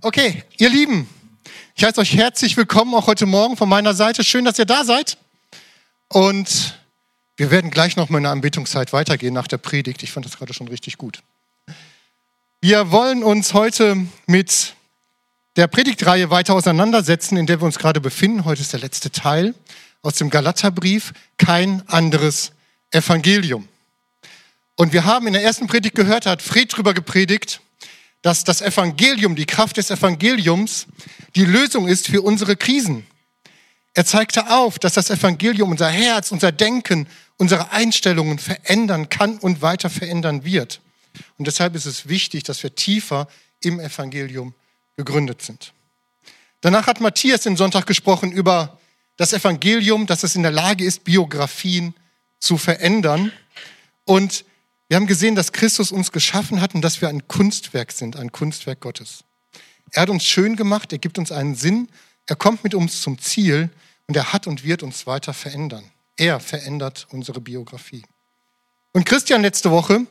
Okay, ihr Lieben, ich heiße euch herzlich willkommen auch heute Morgen von meiner Seite. Schön, dass ihr da seid. Und wir werden gleich noch mal in der Anbetungszeit weitergehen nach der Predigt. Ich fand das gerade schon richtig gut. Wir wollen uns heute mit der Predigtreihe weiter auseinandersetzen, in der wir uns gerade befinden. Heute ist der letzte Teil aus dem Galaterbrief. Kein anderes Evangelium. Und wir haben in der ersten Predigt gehört, hat Fred drüber gepredigt, dass das Evangelium, die Kraft des Evangeliums, die Lösung ist für unsere Krisen. Er zeigte auf, dass das Evangelium unser Herz, unser Denken, unsere Einstellungen verändern kann und weiter verändern wird. Und deshalb ist es wichtig, dass wir tiefer im Evangelium gegründet sind. Danach hat Matthias den Sonntag gesprochen über das Evangelium, dass es in der Lage ist, Biografien zu verändern. Und wir haben gesehen, dass Christus uns geschaffen hat und dass wir ein Kunstwerk sind, ein Kunstwerk Gottes. Er hat uns schön gemacht, er gibt uns einen Sinn, er kommt mit uns zum Ziel und er hat und wird uns weiter verändern. Er verändert unsere Biografie. Und Christian letzte Woche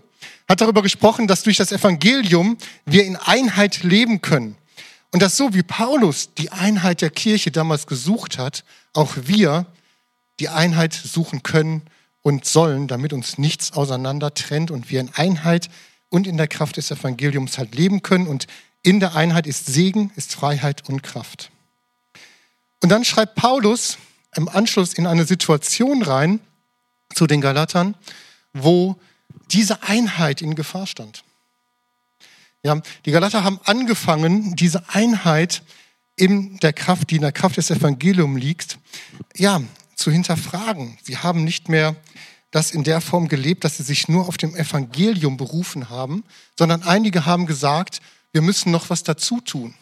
hat darüber gesprochen, dass durch das Evangelium wir in Einheit leben können. Und dass so wie Paulus die Einheit der Kirche damals gesucht hat, auch wir die Einheit suchen können und sollen, damit uns nichts auseinander trennt und wir in Einheit und in der Kraft des Evangeliums halt leben können. Und in der Einheit ist Segen, ist Freiheit und Kraft. Und dann schreibt Paulus im Anschluss in eine Situation rein zu den Galatern, wo diese Einheit in Gefahr stand. Ja, die Galater haben angefangen, diese Einheit in der Kraft, die in der Kraft des Evangeliums liegt, ja, zu hinterfragen. Sie haben nicht mehr das in der Form gelebt, dass sie sich nur auf dem Evangelium berufen haben, sondern einige haben gesagt, wir müssen noch was dazu tun.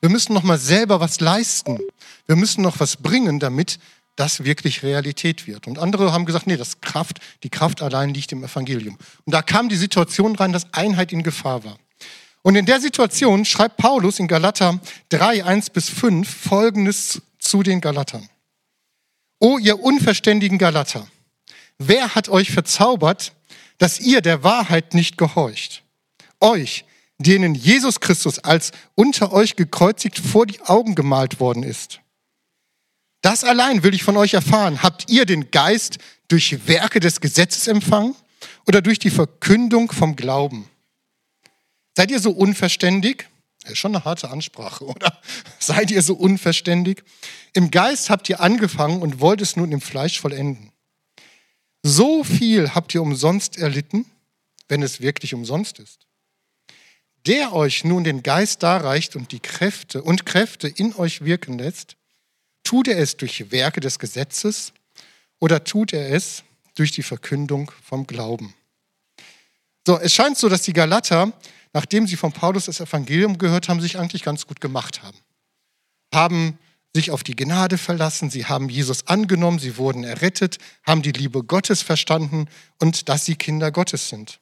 Wir müssen noch mal selber was leisten. Wir müssen noch was bringen, damit das wirklich Realität wird. Und andere haben gesagt, nee, das Kraft, die Kraft allein liegt im Evangelium. Und da kam die Situation rein, dass Einheit in Gefahr war. Und in der Situation schreibt Paulus in Galater 3, 1 bis 5 Folgendes zu den Galatern. O ihr unverständigen Galater, wer hat euch verzaubert, dass ihr der Wahrheit nicht gehorcht? Euch, denen Jesus Christus als unter euch gekreuzigt vor die Augen gemalt worden ist. Das allein will ich von euch erfahren. Habt ihr den Geist durch Werke des Gesetzes empfangen oder durch die Verkündung vom Glauben? Seid ihr so unverständig? Das ist schon eine harte Ansprache, oder? Seid ihr so unverständig? Im Geist habt ihr angefangen und wollt es nun im Fleisch vollenden. So viel habt ihr umsonst erlitten, wenn es wirklich umsonst ist. Der euch nun den Geist darreicht und die Kräfte und Kräfte in euch wirken lässt, tut er es durch Werke des Gesetzes oder tut er es durch die Verkündung vom Glauben? So, es scheint so, dass die Galater nachdem sie von Paulus das Evangelium gehört haben, sich eigentlich ganz gut gemacht haben. Haben sich auf die Gnade verlassen, sie haben Jesus angenommen, sie wurden errettet, haben die Liebe Gottes verstanden und dass sie Kinder Gottes sind.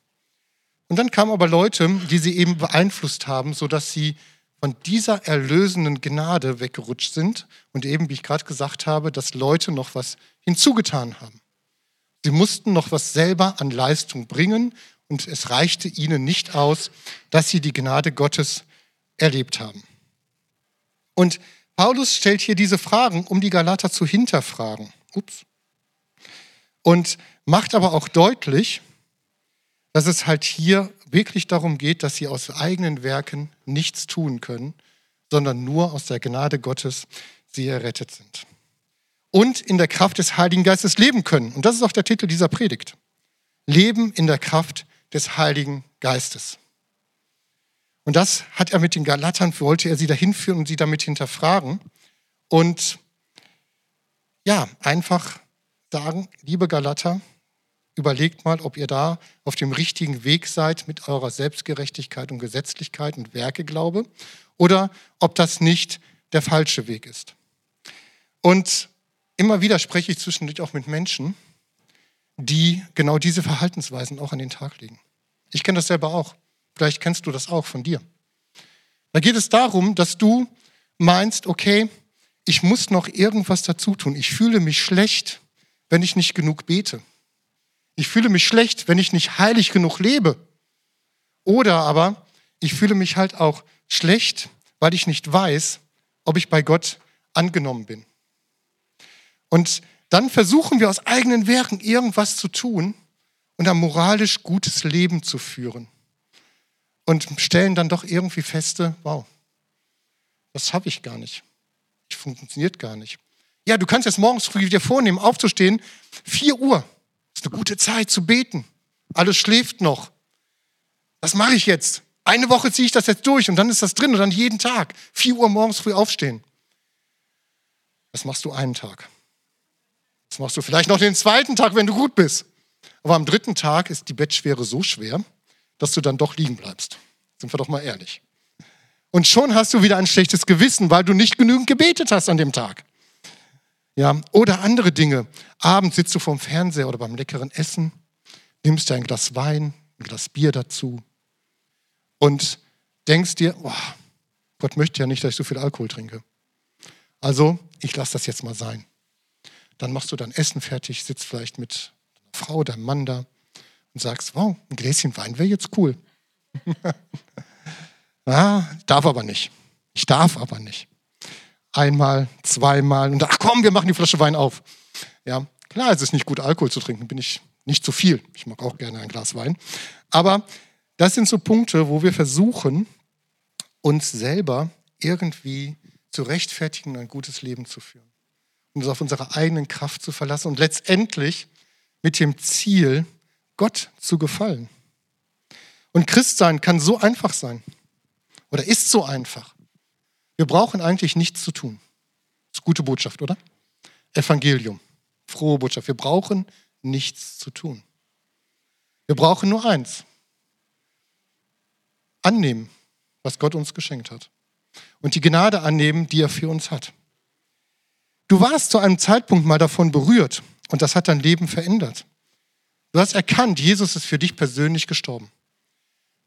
Und dann kamen aber Leute, die sie eben beeinflusst haben, sodass sie von dieser erlösenden Gnade weggerutscht sind und eben, wie ich gerade gesagt habe, dass Leute noch was hinzugetan haben. Sie mussten noch was selber an Leistung bringen und es reichte ihnen nicht aus, dass sie die Gnade Gottes erlebt haben. Und Paulus stellt hier diese Fragen, um die Galater zu hinterfragen. Ups. Und macht aber auch deutlich, dass es halt hier wirklich darum geht, dass sie aus eigenen Werken nichts tun können, sondern nur aus der Gnade Gottes sie errettet sind. Und in der Kraft des Heiligen Geistes leben können. Und das ist auch der Titel dieser Predigt. Leben in der Kraft des Heiligen Geistes. Und das hat er mit den Galatern, wollte er sie dahin führen und sie damit hinterfragen. Und ja, einfach sagen, liebe Galater, überlegt mal, ob ihr da auf dem richtigen Weg seid mit eurer Selbstgerechtigkeit und Gesetzlichkeit und Werkeglaube oder ob das nicht der falsche Weg ist. Und immer wieder spreche ich zwischendurch auch mit Menschen, die genau diese Verhaltensweisen auch an den Tag legen. Ich kenne das selber auch. Vielleicht kennst du das auch von dir. Da geht es darum, dass du meinst, okay, ich muss noch irgendwas dazu tun. Ich fühle mich schlecht, wenn ich nicht genug bete. Ich fühle mich schlecht, wenn ich nicht heilig genug lebe. Oder aber ich fühle mich halt auch schlecht, weil ich nicht weiß, ob ich bei Gott angenommen bin. Und dann versuchen wir aus eigenen Werken irgendwas zu tun und ein moralisch gutes Leben zu führen. Und stellen dann doch irgendwie feste, wow, das habe ich gar nicht. Das funktioniert gar nicht. Ja, du kannst jetzt morgens früh dir vornehmen, aufzustehen. 4 Uhr ist eine gute Zeit zu beten. Alles schläft noch. Was mache ich jetzt? Eine Woche ziehe ich das jetzt durch und dann ist das drin und dann jeden Tag. 4 Uhr morgens früh aufstehen. Das machst du einen Tag. Das machst du vielleicht noch den zweiten Tag, wenn du gut bist. Aber am dritten Tag ist die Bettschwere so schwer, dass du dann doch liegen bleibst. Sind wir doch mal ehrlich. Und schon hast du wieder ein schlechtes Gewissen, weil du nicht genügend gebetet hast an dem Tag. Ja, oder andere Dinge. Abends sitzt du vorm Fernseher oder beim leckeren Essen, nimmst dir ein Glas Wein, ein Glas Bier dazu und denkst dir, oh, Gott möchte ja nicht, dass ich so viel Alkohol trinke. Also, ich lasse das jetzt mal sein. Dann machst du dein Essen fertig, sitzt vielleicht mit Frau, deinem Mann da und sagst, wow, ein Gläschen Wein wäre jetzt cool. ja, darf aber nicht. Ich darf aber nicht einmal, zweimal und ach komm, wir machen die Flasche Wein auf. Ja, klar, es ist nicht gut, Alkohol zu trinken, bin ich nicht zu viel. Ich mag auch gerne ein Glas Wein. Aber das sind so Punkte, wo wir versuchen, uns selber irgendwie zu rechtfertigen, ein gutes Leben zu führen. Uns auf unsere eigenen Kraft zu verlassen und letztendlich mit dem Ziel, Gott zu gefallen. Und Christsein kann so einfach sein oder ist so einfach. Wir brauchen eigentlich nichts zu tun. Das ist gute Botschaft, oder? Evangelium, frohe Botschaft. Wir brauchen nichts zu tun. Wir brauchen nur eins. Annehmen, was Gott uns geschenkt hat. Und die Gnade annehmen, die er für uns hat. Du warst zu einem Zeitpunkt mal davon berührt und das hat dein Leben verändert. Du hast erkannt, Jesus ist für dich persönlich gestorben.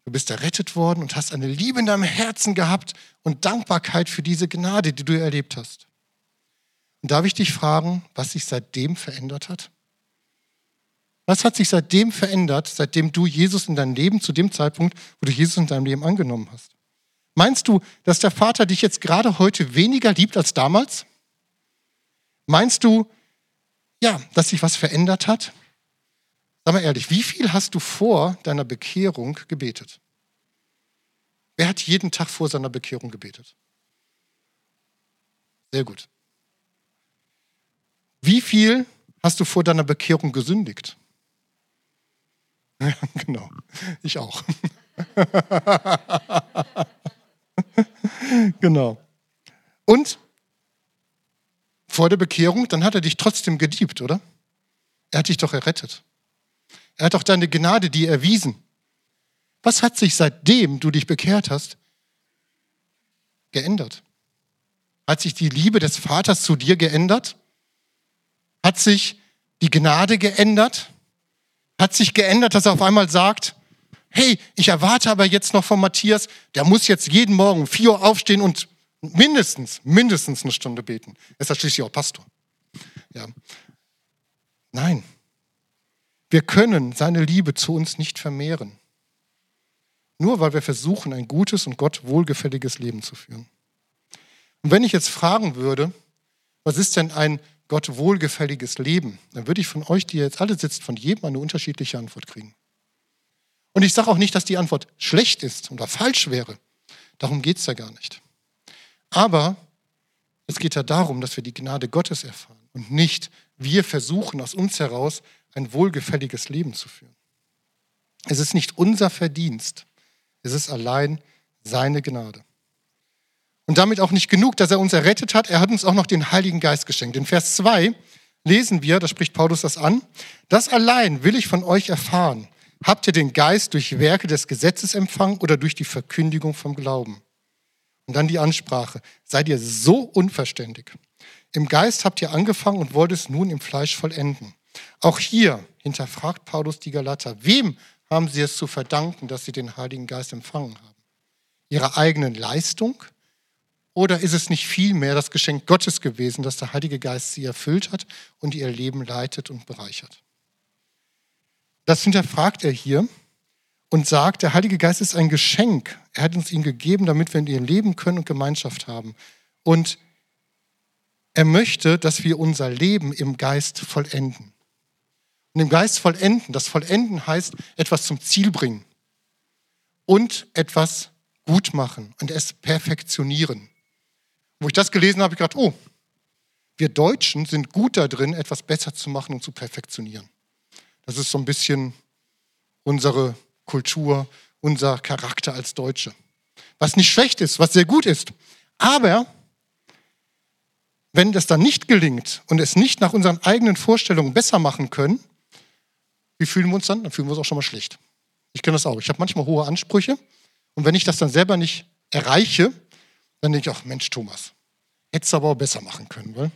Du bist errettet worden und hast eine Liebe in deinem Herzen gehabt und Dankbarkeit für diese Gnade, die du erlebt hast. Und darf ich dich fragen, was sich seitdem verändert hat? Was hat sich seitdem verändert, seitdem du Jesus in deinem Leben, zu dem Zeitpunkt, wo du Jesus in deinem Leben angenommen hast? Meinst du, dass der Vater dich jetzt gerade heute weniger liebt als damals? Meinst du, ja, dass sich was verändert hat? Sag mal ehrlich, wie viel hast du vor deiner Bekehrung gebetet? Wer hat jeden Tag vor seiner Bekehrung gebetet? Sehr gut. Wie viel hast du vor deiner Bekehrung gesündigt? Ja, genau, ich auch. genau. Und vor der Bekehrung, dann hat er dich trotzdem geliebt, oder? Er hat dich doch errettet. Er hat auch deine Gnade dir erwiesen. Was hat sich seitdem du dich bekehrt hast geändert? Hat sich die Liebe des Vaters zu dir geändert? Hat sich die Gnade geändert? Hat sich geändert, dass er auf einmal sagt, hey, ich erwarte aber jetzt noch von Matthias, der muss jetzt jeden Morgen um 4 Uhr aufstehen und mindestens, mindestens eine Stunde beten. Er ist ja schließlich auch Pastor. Ja. Nein, wir können seine Liebe zu uns nicht vermehren. Nur weil wir versuchen, ein gutes und Gott wohlgefälliges Leben zu führen. Und wenn ich jetzt fragen würde, was ist denn ein Gott wohlgefälliges Leben, dann würde ich von euch, die jetzt alle sitzt, von jedem eine unterschiedliche Antwort kriegen. Und ich sage auch nicht, dass die Antwort schlecht ist oder falsch wäre. Darum geht es ja gar nicht. Aber es geht ja darum, dass wir die Gnade Gottes erfahren und nicht wir versuchen aus uns heraus ein wohlgefälliges Leben zu führen. Es ist nicht unser Verdienst, es ist allein seine Gnade. Und damit auch nicht genug, dass er uns errettet hat, er hat uns auch noch den Heiligen Geist geschenkt. In Vers 2 lesen wir, da spricht Paulus das an, das allein will ich von euch erfahren. Habt ihr den Geist durch Werke des Gesetzes empfangen oder durch die Verkündigung vom Glauben? Und dann die Ansprache, seid ihr so unverständig? Im Geist habt ihr angefangen und wollt es nun im Fleisch vollenden. Auch hier hinterfragt Paulus die Galater. Wem haben sie es zu verdanken, dass sie den Heiligen Geist empfangen haben? Ihrer eigenen Leistung? Oder ist es nicht vielmehr das Geschenk Gottes gewesen, dass der Heilige Geist sie erfüllt hat und ihr Leben leitet und bereichert? Das hinterfragt er hier. Und sagt, der Heilige Geist ist ein Geschenk. Er hat uns ihn gegeben, damit wir in ihr leben können und Gemeinschaft haben. Und er möchte, dass wir unser Leben im Geist vollenden. Und im Geist vollenden, das Vollenden heißt etwas zum Ziel bringen und etwas gut machen und es perfektionieren. Wo ich das gelesen habe, habe ich gedacht, oh, wir Deutschen sind gut darin, etwas besser zu machen und zu perfektionieren. Das ist so ein bisschen unsere Kultur, unser Charakter als Deutsche. Was nicht schlecht ist, was sehr gut ist. Aber wenn das dann nicht gelingt und es nicht nach unseren eigenen Vorstellungen besser machen können, wie fühlen wir uns dann? Dann fühlen wir uns auch schon mal schlecht. Ich kenne das auch. Ich habe manchmal hohe Ansprüche und wenn ich das dann selber nicht erreiche, dann denke ich, ach Mensch, Thomas, hättest du aber auch besser machen können. Weil?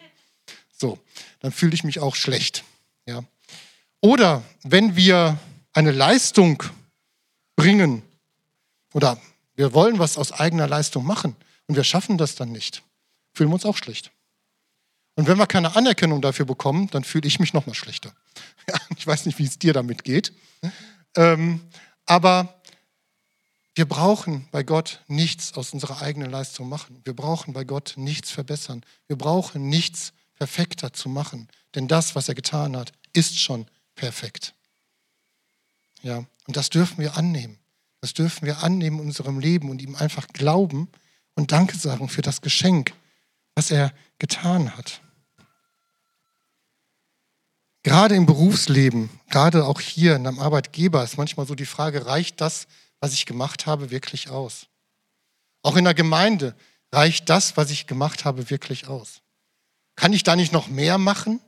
So, dann fühle ich mich auch schlecht. Ja. Oder wenn wir eine Leistung bringen oder wir wollen was aus eigener Leistung machen und wir schaffen das dann nicht, fühlen wir uns auch schlecht. Und wenn wir keine Anerkennung dafür bekommen, dann fühle ich mich noch mal schlechter. Ja, ich weiß nicht, wie es dir damit geht. Ähm, aber wir brauchen bei Gott nichts aus unserer eigenen Leistung machen. Wir brauchen bei Gott nichts verbessern. Wir brauchen nichts perfekter zu machen. Denn das, was er getan hat, ist schon perfekt. Ja, und das dürfen wir annehmen. Das dürfen wir annehmen in unserem Leben und ihm einfach glauben und Danke sagen für das Geschenk, was er getan hat. Gerade im Berufsleben, gerade auch hier in einem Arbeitgeber ist manchmal so die Frage, reicht das, was ich gemacht habe, wirklich aus? Auch in der Gemeinde, reicht das, was ich gemacht habe, wirklich aus? Kann ich da nicht noch mehr machen?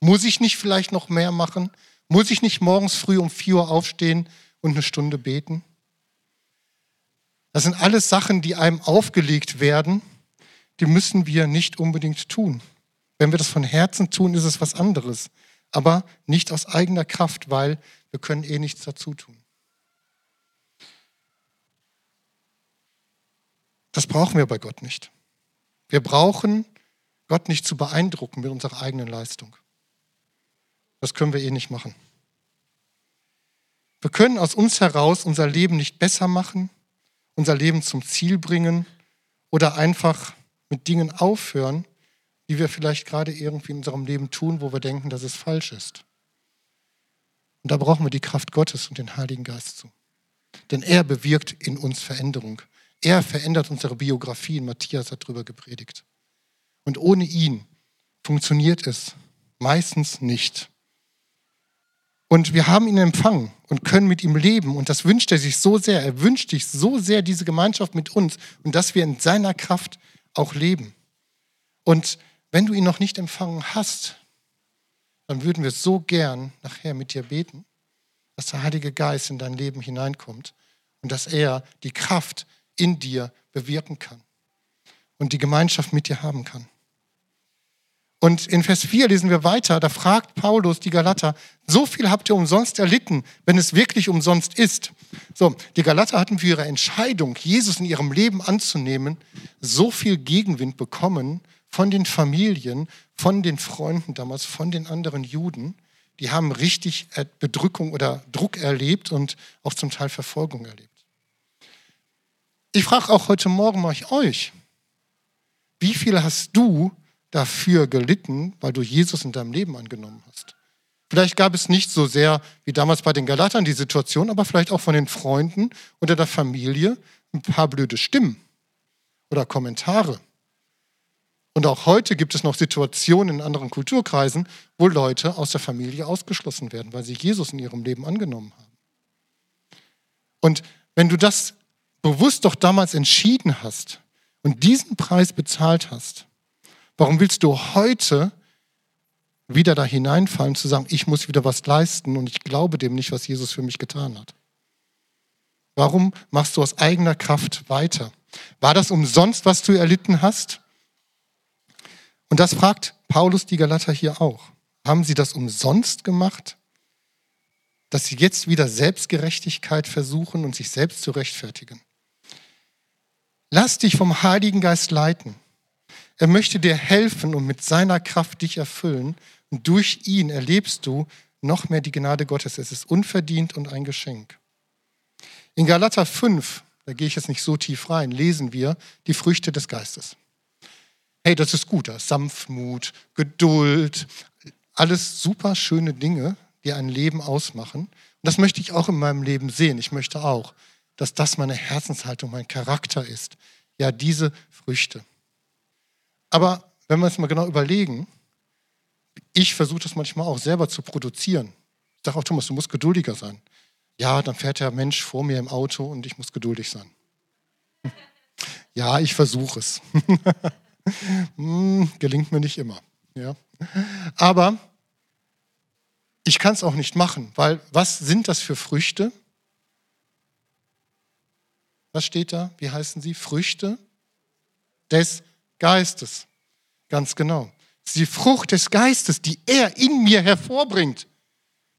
Muss ich nicht vielleicht noch mehr machen? Muss ich nicht morgens früh um 4 Uhr aufstehen und eine Stunde beten? Das sind alles Sachen, die einem aufgelegt werden, die müssen wir nicht unbedingt tun. Wenn wir das von Herzen tun, ist es was anderes aber nicht aus eigener Kraft, weil wir können eh nichts dazu tun. Das brauchen wir bei Gott nicht. Wir brauchen Gott nicht zu beeindrucken mit unserer eigenen Leistung. Das können wir eh nicht machen. Wir können aus uns heraus unser Leben nicht besser machen, unser Leben zum Ziel bringen oder einfach mit Dingen aufhören, die wir vielleicht gerade irgendwie in unserem Leben tun, wo wir denken, dass es falsch ist. Und da brauchen wir die Kraft Gottes und den Heiligen Geist zu. Denn er bewirkt in uns Veränderung. Er verändert unsere Biografien. Matthias hat darüber gepredigt. Und ohne ihn funktioniert es meistens nicht. Und wir haben ihn empfangen und können mit ihm leben. Und das wünscht er sich so sehr. Er wünscht sich so sehr diese Gemeinschaft mit uns und dass wir in seiner Kraft auch leben. Und wenn du ihn noch nicht empfangen hast, dann würden wir so gern nachher mit dir beten, dass der Heilige Geist in dein Leben hineinkommt und dass er die Kraft in dir bewirken kann und die Gemeinschaft mit dir haben kann. Und in Vers 4 lesen wir weiter, da fragt Paulus die Galater, so viel habt ihr umsonst erlitten, wenn es wirklich umsonst ist. So, die Galater hatten für ihre Entscheidung, Jesus in ihrem Leben anzunehmen, so viel Gegenwind bekommen von den Familien, von den Freunden damals, von den anderen Juden. Die haben richtig Bedrückung oder Druck erlebt und auch zum Teil Verfolgung erlebt. Ich frage auch heute Morgen euch, wie viel hast du dafür gelitten, weil du Jesus in deinem Leben angenommen hast? Vielleicht gab es nicht so sehr wie damals bei den Galatern die Situation, aber vielleicht auch von den Freunden oder der Familie ein paar blöde Stimmen oder Kommentare. Und auch heute gibt es noch Situationen in anderen Kulturkreisen, wo Leute aus der Familie ausgeschlossen werden, weil sie Jesus in ihrem Leben angenommen haben. Und wenn du das bewusst doch damals entschieden hast und diesen Preis bezahlt hast, warum willst du heute wieder da hineinfallen, zu sagen, ich muss wieder was leisten und ich glaube dem nicht, was Jesus für mich getan hat? Warum machst du aus eigener Kraft weiter? War das umsonst, was du erlitten hast? Und das fragt Paulus die Galater hier auch. Haben sie das umsonst gemacht? Dass sie jetzt wieder Selbstgerechtigkeit versuchen und sich selbst zu rechtfertigen. Lass dich vom Heiligen Geist leiten. Er möchte dir helfen und mit seiner Kraft dich erfüllen. Und durch ihn erlebst du noch mehr die Gnade Gottes. Es ist unverdient und ein Geschenk. In Galater 5, da gehe ich jetzt nicht so tief rein, lesen wir die Früchte des Geistes. Hey, das ist gut, das Sanftmut, Geduld, alles super schöne Dinge, die ein Leben ausmachen. Und das möchte ich auch in meinem Leben sehen. Ich möchte auch, dass das meine Herzenshaltung, mein Charakter ist. Ja, diese Früchte. Aber wenn wir es mal genau überlegen, ich versuche das manchmal auch selber zu produzieren. Ich sage auch, Thomas, du musst geduldiger sein. Ja, dann fährt der Mensch vor mir im Auto und ich muss geduldig sein. Ja, ich versuche es. hm, gelingt mir nicht immer. Ja. Aber ich kann es auch nicht machen, weil was sind das für Früchte? Was steht da? Wie heißen sie? Früchte des Geistes. Ganz genau. Es ist die Frucht des Geistes, die er in mir hervorbringt,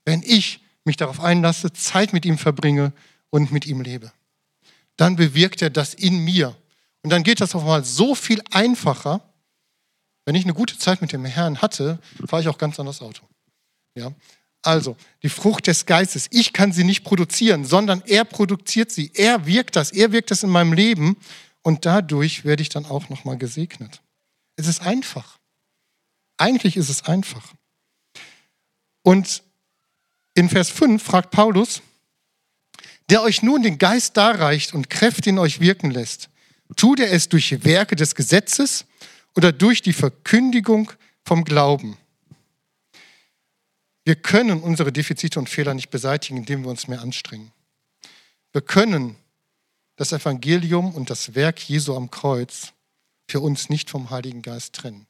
wenn ich mich darauf einlasse, Zeit mit ihm verbringe und mit ihm lebe. Dann bewirkt er das in mir. Und dann geht das auf einmal so viel einfacher. Wenn ich eine gute Zeit mit dem Herrn hatte, fahre ich auch ganz anders Auto. Ja? Also, die Frucht des Geistes. Ich kann sie nicht produzieren, sondern er produziert sie. Er wirkt das. Er wirkt das in meinem Leben. Und dadurch werde ich dann auch nochmal gesegnet. Es ist einfach. Eigentlich ist es einfach. Und in Vers 5 fragt Paulus, der euch nun den Geist darreicht und Kräfte in euch wirken lässt, tut er es durch Werke des Gesetzes oder durch die Verkündigung vom Glauben? Wir können unsere Defizite und Fehler nicht beseitigen, indem wir uns mehr anstrengen. Wir können das Evangelium und das Werk Jesu am Kreuz für uns nicht vom Heiligen Geist trennen.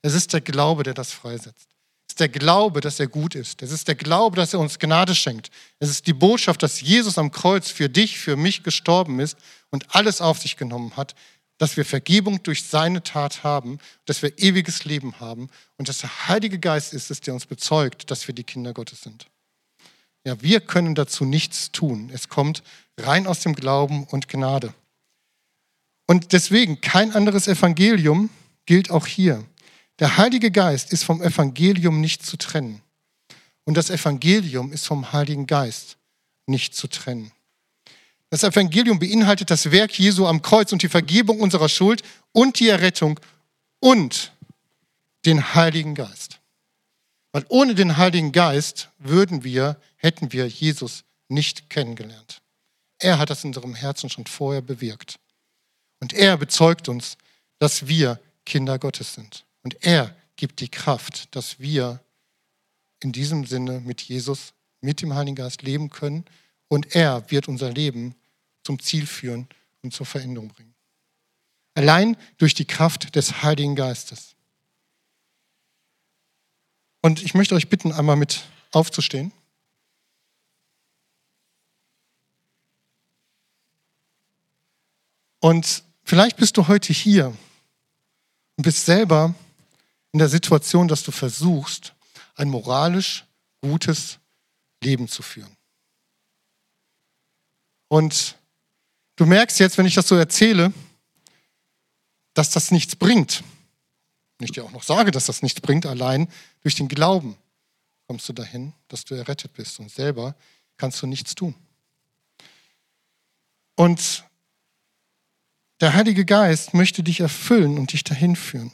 Es ist der Glaube, der das freisetzt. Es ist der Glaube, dass er gut ist. Es ist der Glaube, dass er uns Gnade schenkt. Es ist die Botschaft, dass Jesus am Kreuz für dich, für mich gestorben ist und alles auf sich genommen hat, dass wir Vergebung durch seine Tat haben, dass wir ewiges Leben haben und dass der Heilige Geist ist es, der uns bezeugt, dass wir die Kinder Gottes sind. Ja, wir können dazu nichts tun. Es kommt rein aus dem Glauben und Gnade. Und deswegen kein anderes Evangelium gilt auch hier. Der Heilige Geist ist vom Evangelium nicht zu trennen. Und das Evangelium ist vom Heiligen Geist nicht zu trennen. Das Evangelium beinhaltet das Werk Jesu am Kreuz und die Vergebung unserer Schuld und die Errettung und den Heiligen Geist. Weil ohne den Heiligen Geist würden wir, hätten wir Jesus nicht kennengelernt. Er hat das in unserem Herzen schon vorher bewirkt. Und er bezeugt uns, dass wir Kinder Gottes sind. Und er gibt die Kraft, dass wir in diesem Sinne mit Jesus, mit dem Heiligen Geist leben können. Und er wird unser Leben zum Ziel führen und zur Veränderung bringen. Allein durch die Kraft des Heiligen Geistes. Und ich möchte euch bitten, einmal mit aufzustehen. Und vielleicht bist du heute hier und bist selber in der Situation, dass du versuchst, ein moralisch gutes Leben zu führen. Und du merkst jetzt, wenn ich das so erzähle, dass das nichts bringt. Und ich dir auch noch sage, dass das nichts bringt, allein durch den Glauben kommst du dahin, dass du errettet bist und selber kannst du nichts tun. Und der Heilige Geist möchte dich erfüllen und dich dahin führen.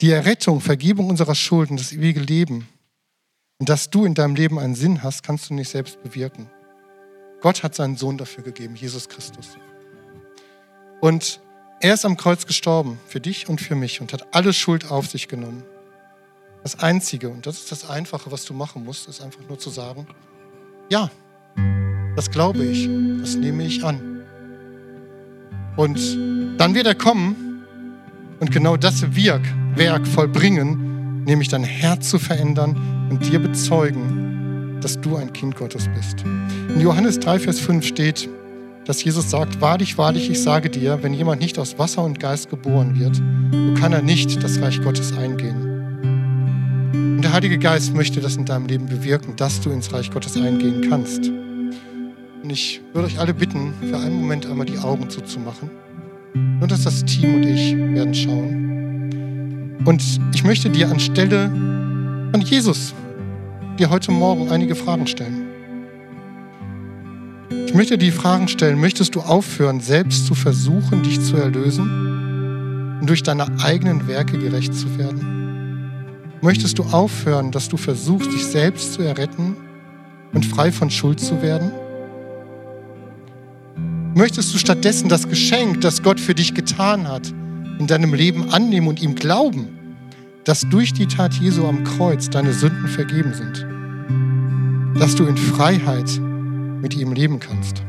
Die Errettung, Vergebung unserer Schulden, das ewige Leben und dass du in deinem Leben einen Sinn hast, kannst du nicht selbst bewirken. Gott hat seinen Sohn dafür gegeben, Jesus Christus. Und er ist am Kreuz gestorben, für dich und für mich, und hat alle Schuld auf sich genommen. Das Einzige, und das ist das Einfache, was du machen musst, ist einfach nur zu sagen, ja, das glaube ich, das nehme ich an. Und dann wird er kommen und genau das Werk, Werk vollbringen, nämlich dein Herz zu verändern und dir bezeugen, dass du ein Kind Gottes bist. In Johannes 3, Vers 5 steht, dass Jesus sagt, wahrlich, wahrlich, ich sage dir, wenn jemand nicht aus Wasser und Geist geboren wird, so kann er nicht das Reich Gottes eingehen. Und der Heilige Geist möchte das in deinem Leben bewirken, dass du ins Reich Gottes eingehen kannst. Und ich würde euch alle bitten, für einen Moment einmal die Augen zuzumachen. Nur dass das Team und ich werden schauen. Und ich möchte dir anstelle von Jesus dir heute Morgen einige Fragen stellen. möchte die Fragen stellen, möchtest du aufhören, selbst zu versuchen, dich zu erlösen und durch deine eigenen Werke gerecht zu werden? Möchtest du aufhören, dass du versuchst, dich selbst zu erretten und frei von Schuld zu werden? Möchtest du stattdessen das Geschenk, das Gott für dich getan hat, in deinem Leben annehmen und ihm glauben, dass durch die Tat Jesu am Kreuz deine Sünden vergeben sind? Dass du in Freiheit mit ihm leben kannst?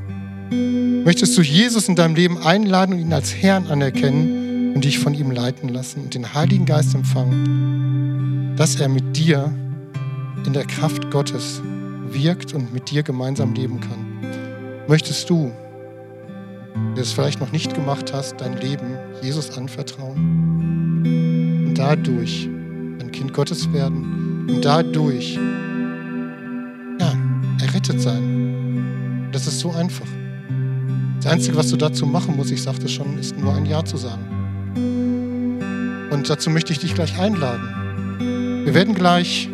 Möchtest du Jesus in deinem Leben einladen und ihn als Herrn anerkennen und dich von ihm leiten lassen und den Heiligen Geist empfangen, dass er mit dir in der Kraft Gottes wirkt und mit dir gemeinsam leben kann? Möchtest du, der es vielleicht noch nicht gemacht hast, dein Leben Jesus anvertrauen und dadurch ein Kind Gottes werden und dadurch ja, errettet sein? Das ist so einfach. Das Einzige, was du dazu machen musst, ich sagte schon, ist nur ein Ja zu sagen. Und dazu möchte ich dich gleich einladen. Wir werden gleich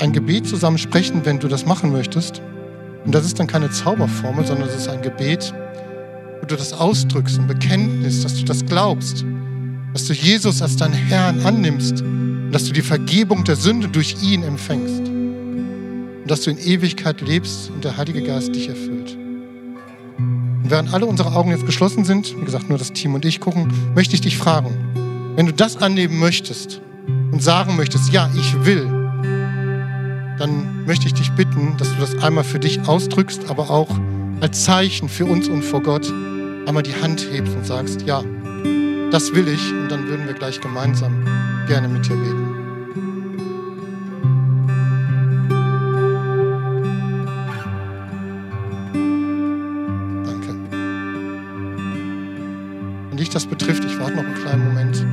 ein Gebet zusammen sprechen, wenn du das machen möchtest. Und das ist dann keine Zauberformel, sondern es ist ein Gebet, wo du das ausdrückst, ein Bekenntnis, dass du das glaubst, dass du Jesus als deinen Herrn annimmst und dass du die Vergebung der Sünde durch ihn empfängst und dass du in Ewigkeit lebst und der Heilige Geist dich erfüllt. Und während alle unsere Augen jetzt geschlossen sind, wie gesagt, nur das Team und ich gucken, möchte ich dich fragen, wenn du das annehmen möchtest und sagen möchtest, ja, ich will, dann möchte ich dich bitten, dass du das einmal für dich ausdrückst, aber auch als Zeichen für uns und vor Gott einmal die Hand hebst und sagst, ja, das will ich und dann würden wir gleich gemeinsam gerne mit dir beten. Danke. Wenn dich das betrifft, ich warte noch einen kleinen Moment,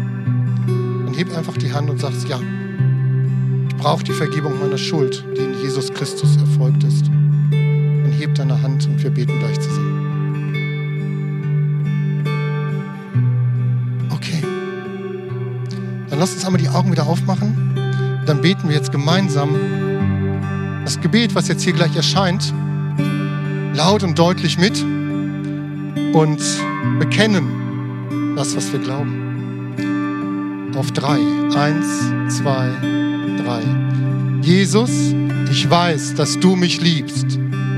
dann heb einfach die Hand und sagst, ja, ich brauche die Vergebung meiner Schuld, die in Jesus Christus erfolgt ist. Heb deine Hand und wir beten gleich zusammen. Okay. Dann lass uns einmal die Augen wieder aufmachen. Dann beten wir jetzt gemeinsam das Gebet, was jetzt hier gleich erscheint, laut und deutlich mit und bekennen das, was wir glauben. Auf drei. Eins, zwei, drei. Jesus, ich weiß, dass du mich liebst.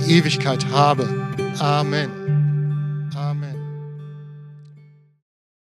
in Ewigkeit habe. Amen.